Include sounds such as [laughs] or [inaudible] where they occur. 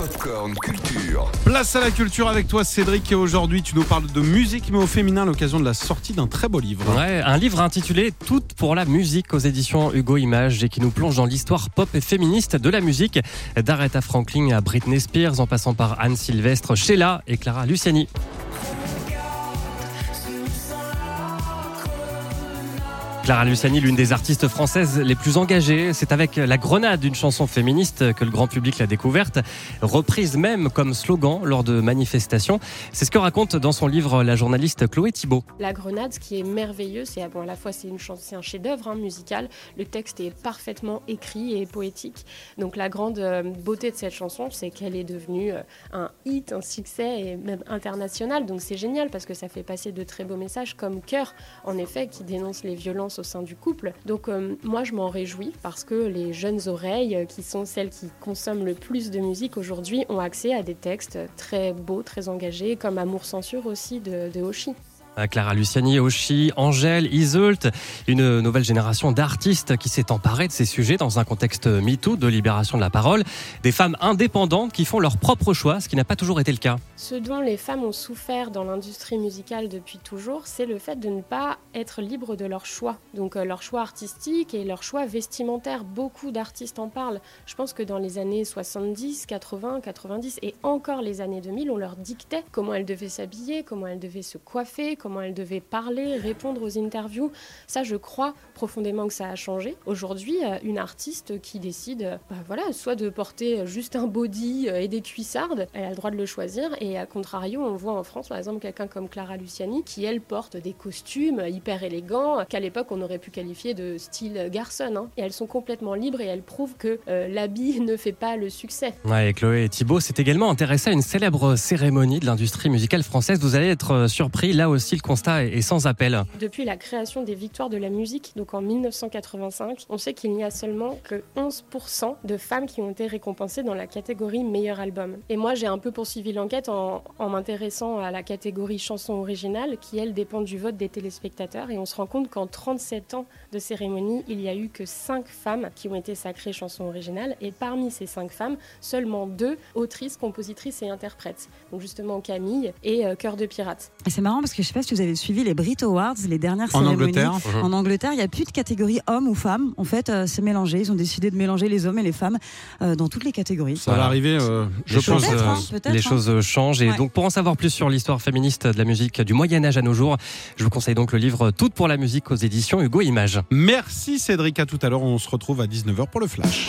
Popcorn Culture. Place à la culture avec toi Cédric et aujourd'hui tu nous parles de musique mais au féminin à l'occasion de la sortie d'un très beau livre. Ouais, un livre intitulé Toutes pour la musique aux éditions Hugo Images et qui nous plonge dans l'histoire pop et féministe de la musique d'Aretha Franklin à Britney Spears en passant par Anne Sylvestre, Sheila et Clara Luciani. Clara Luciani, l'une des artistes françaises les plus engagées, c'est avec La Grenade, une chanson féministe que le grand public l'a découverte, reprise même comme slogan lors de manifestations. C'est ce que raconte dans son livre la journaliste Chloé Thibault. La Grenade, ce qui est merveilleux, c'est bon, à la fois c'est une chanson, un chef-d'œuvre hein, musical. Le texte est parfaitement écrit et poétique. Donc la grande euh, beauté de cette chanson, c'est qu'elle est devenue euh, un hit, un succès et même international. Donc c'est génial parce que ça fait passer de très beaux messages comme Cœur, en effet, qui dénonce les violences au sein du couple. Donc euh, moi je m'en réjouis parce que les jeunes oreilles, euh, qui sont celles qui consomment le plus de musique aujourd'hui, ont accès à des textes très beaux, très engagés, comme Amour censure aussi de, de Hoshi. Clara Luciani, Oshi, Angèle, Iseult, une nouvelle génération d'artistes qui s'est emparée de ces sujets dans un contexte MeToo, de libération de la parole, des femmes indépendantes qui font leur propre choix, ce qui n'a pas toujours été le cas. Ce dont les femmes ont souffert dans l'industrie musicale depuis toujours, c'est le fait de ne pas être libres de leur choix. Donc euh, leur choix artistique et leur choix vestimentaire. Beaucoup d'artistes en parlent. Je pense que dans les années 70, 80, 90 et encore les années 2000, on leur dictait comment elles devaient s'habiller, comment elles devaient se coiffer, elle devait parler, répondre aux interviews. Ça, je crois profondément que ça a changé. Aujourd'hui, euh, une artiste qui décide, euh, bah voilà, soit de porter juste un body euh, et des cuissardes, elle a le droit de le choisir. Et à contrario, on voit en France, par exemple, quelqu'un comme Clara Luciani qui, elle, porte des costumes hyper élégants qu'à l'époque, on aurait pu qualifier de style garçon. Hein. Et elles sont complètement libres et elles prouvent que l'habit [laughs] ne fait pas le succès. Ouais, et Chloé et Thibault s'est également intéressé à une célèbre cérémonie de l'industrie musicale française. Vous allez être surpris là aussi le constat est sans appel. Depuis la création des Victoires de la musique, donc en 1985, on sait qu'il n'y a seulement que 11% de femmes qui ont été récompensées dans la catégorie meilleur album. Et moi, j'ai un peu poursuivi l'enquête en, m'intéressant à la catégorie chanson originale, qui elle dépend du vote des téléspectateurs. Et on se rend compte qu'en 37 ans de cérémonie, il n'y a eu que 5 femmes qui ont été sacrées chanson originale. Et parmi ces 5 femmes, seulement 2 autrices, compositrices et interprètes. Donc justement Camille et euh, Cœur de pirate. C'est marrant parce que je sais pas si vous avez suivi les Brit Awards, les dernières en cérémonies. Angleterre. En Angleterre, il n'y a plus de catégorie homme ou femme. En fait, euh, c'est mélangé. Ils ont décidé de mélanger les hommes et les femmes euh, dans toutes les catégories. Ça va arriver, euh, je les pense. Choses, hein, les hein. choses changent. Et Ouais. donc, pour en savoir plus sur l'histoire féministe de la musique du Moyen-Âge à nos jours, je vous conseille donc le livre Toutes pour la musique aux éditions Hugo Images. Merci Cédric, à tout à l'heure. On se retrouve à 19h pour le flash.